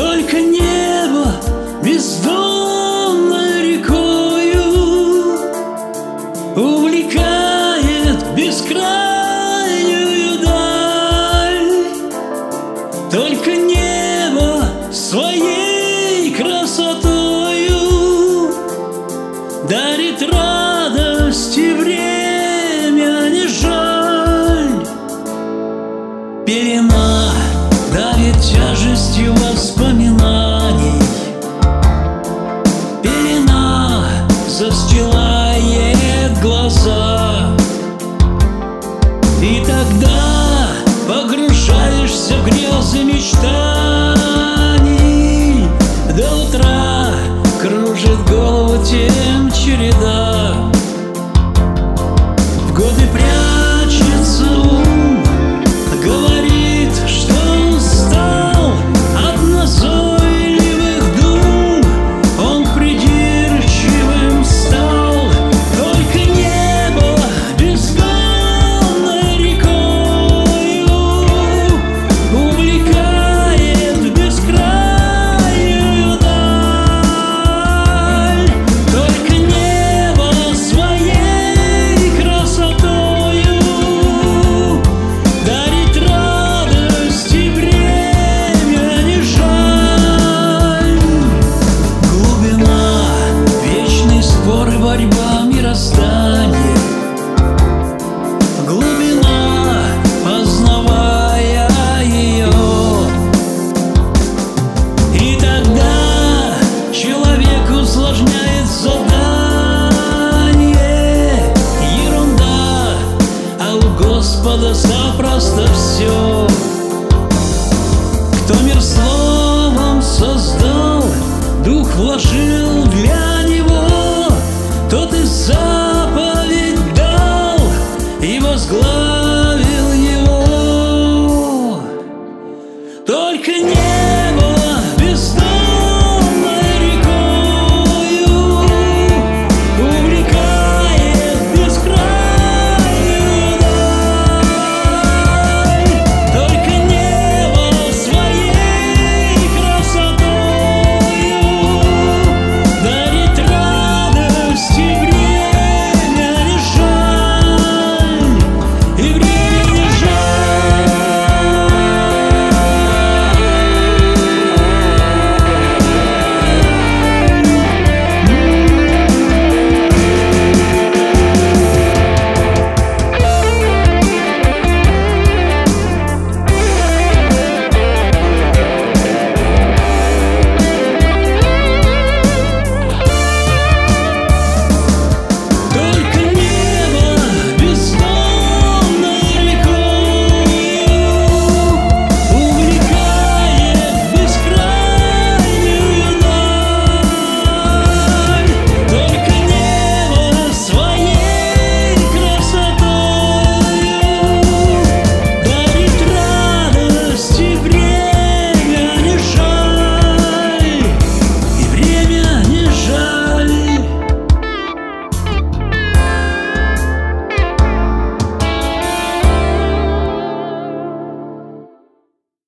Только не И тогда погружаешься в грезы мечтаний борьба мироздания. Глубина, познавая ее И тогда человек усложняет задание. Ерунда, а у Господа запросто все